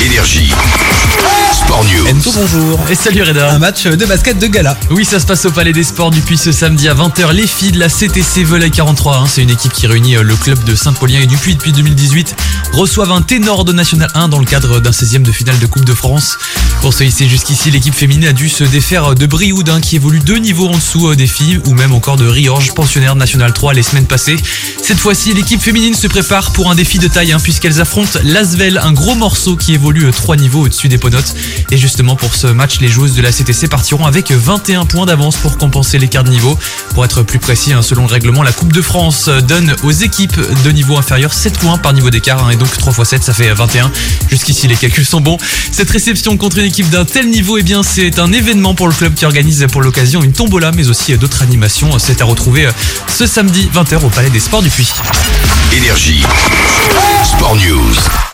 Énergie. Bonjour. Et salut Reda. Un match de basket de gala. Oui, ça se passe au Palais des Sports depuis ce samedi à 20h. Les filles de la CTC Volley 43, hein, c'est une équipe qui réunit euh, le club de Saint-Paulien et Dupuis depuis 2018, reçoivent un ténor de National 1 dans le cadre d'un 16e de finale de Coupe de France. Pour se hisser jusqu'ici, l'équipe féminine a dû se défaire de Brioude, hein, qui évolue deux niveaux en dessous euh, des filles, ou même encore de Riorge, pensionnaire de National 3 les semaines passées. Cette fois-ci, l'équipe féminine se prépare pour un défi de taille, hein, puisqu'elles affrontent l'Asvel, un gros morceau qui évolue euh, trois niveaux au-dessus des ponotes. Et justement, pour ce match, les joueuses de la CTC partiront avec 21 points d'avance pour compenser l'écart de niveau. Pour être plus précis, hein, selon le règlement, la Coupe de France donne aux équipes de niveau inférieur 7 points par niveau d'écart, hein, et donc 3 x 7, ça fait 21. Jusqu'ici, les calculs sont bons. Cette réception contre une équipe d'un tel niveau, eh bien, c'est un événement pour le club qui organise pour l'occasion une tombola, mais aussi d'autres animations. C'est à retrouver ce samedi 20h au Palais des Sports du Puy. Énergie.